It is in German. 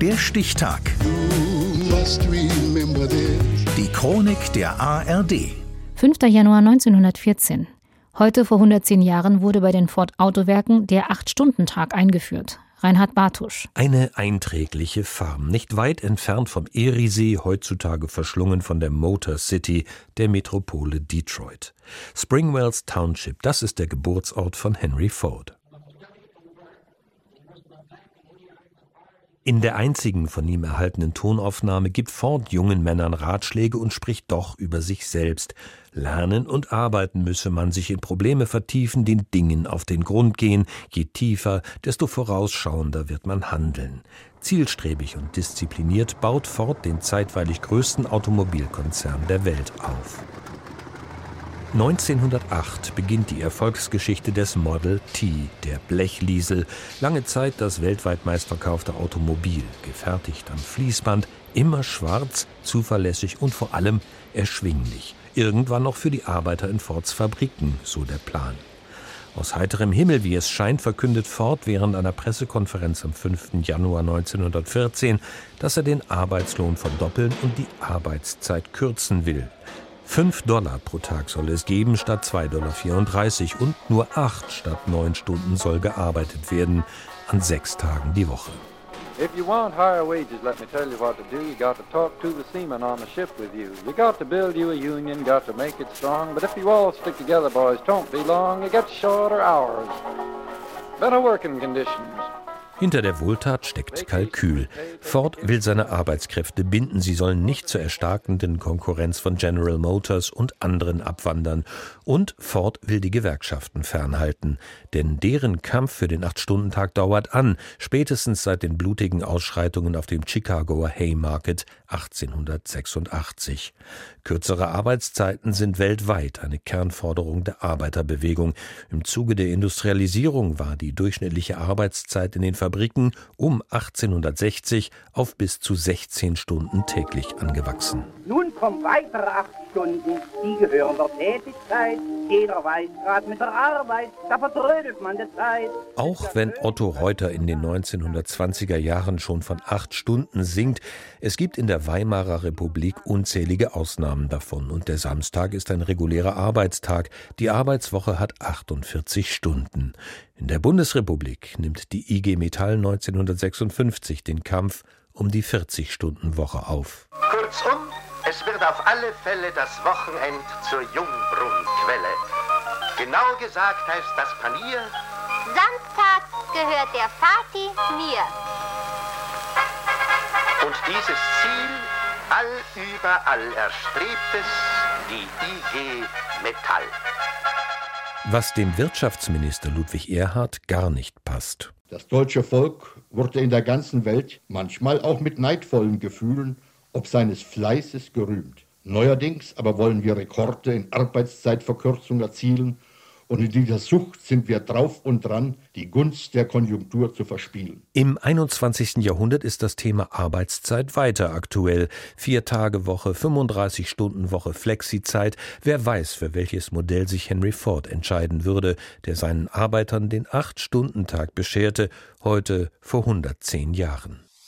Der Stichtag. Die Chronik der ARD. 5. Januar 1914. Heute vor 110 Jahren wurde bei den Ford Autowerken der Acht-Stunden-Tag eingeführt. Reinhard Bartusch. Eine einträgliche Farm, nicht weit entfernt vom Eriesee, heutzutage verschlungen von der Motor City, der Metropole Detroit. Springwells Township, das ist der Geburtsort von Henry Ford. In der einzigen von ihm erhaltenen Tonaufnahme gibt Ford jungen Männern Ratschläge und spricht doch über sich selbst. Lernen und arbeiten müsse man sich in Probleme vertiefen, den Dingen auf den Grund gehen. Je tiefer, desto vorausschauender wird man handeln. Zielstrebig und diszipliniert baut Ford den zeitweilig größten Automobilkonzern der Welt auf. 1908 beginnt die Erfolgsgeschichte des Model T, der Blechliesel, lange Zeit das weltweit meistverkaufte Automobil, gefertigt am Fließband, immer schwarz, zuverlässig und vor allem erschwinglich. Irgendwann noch für die Arbeiter in Fords Fabriken, so der Plan. Aus heiterem Himmel, wie es scheint, verkündet Ford während einer Pressekonferenz am 5. Januar 1914, dass er den Arbeitslohn verdoppeln und die Arbeitszeit kürzen will. 5 Dollar pro Tag soll es geben statt 2,34 Dollar und nur 8 statt 9 Stunden soll gearbeitet werden an sechs Tagen die Woche. If you want higher wages, let me tell you what to do. You got to talk to the seamen on the ship with you. You got to build you a union, got to make it strong. But if you all stick together, boys, don't be long. You get shorter hours, better working conditions. Hinter der Wohltat steckt Kalkül. Ford will seine Arbeitskräfte binden, sie sollen nicht zur erstarkenden Konkurrenz von General Motors und anderen abwandern. Und Ford will die Gewerkschaften fernhalten, denn deren Kampf für den Acht-Stunden-Tag dauert an, spätestens seit den blutigen Ausschreitungen auf dem Chicagoer Haymarket 1886. Kürzere Arbeitszeiten sind weltweit eine Kernforderung der Arbeiterbewegung. Im Zuge der Industrialisierung war die durchschnittliche Arbeitszeit in den Fabriken um 1860 auf bis zu 16 Stunden täglich angewachsen. Nun kommt weitere acht Stunden, die gehören der Tätigkeit. Jeder weiß gerade mit der Arbeit, da vertrödelt man die Zeit. Auch wenn Otto Reuter in den 1920er Jahren schon von acht Stunden singt, es gibt in der Weimarer Republik unzählige Ausnahmen davon und der Samstag ist ein regulärer Arbeitstag. Die Arbeitswoche hat 48 Stunden. In der Bundesrepublik nimmt die IG Metall 1956 den Kampf um die 40-Stunden-Woche auf. Kurzum, es wird auf alle Fälle das Wochenend zur Jungbrunnquelle. Genau gesagt heißt das Panier. Samstags gehört der Vati mir. Und dieses Ziel, all überall erstrebt es, die IG Metall. Was dem Wirtschaftsminister Ludwig Erhard gar nicht passt. Das deutsche Volk wurde in der ganzen Welt, manchmal auch mit neidvollen Gefühlen, ob seines Fleißes gerühmt. Neuerdings aber wollen wir Rekorde in Arbeitszeitverkürzung erzielen und in dieser Sucht sind wir drauf und dran, die Gunst der Konjunktur zu verspielen. Im 21. Jahrhundert ist das Thema Arbeitszeit weiter aktuell. Vier Tage Woche, 35 Stunden Woche, Flexizeit. Wer weiß, für welches Modell sich Henry Ford entscheiden würde, der seinen Arbeitern den Acht-Stunden-Tag bescherte, heute vor 110 Jahren.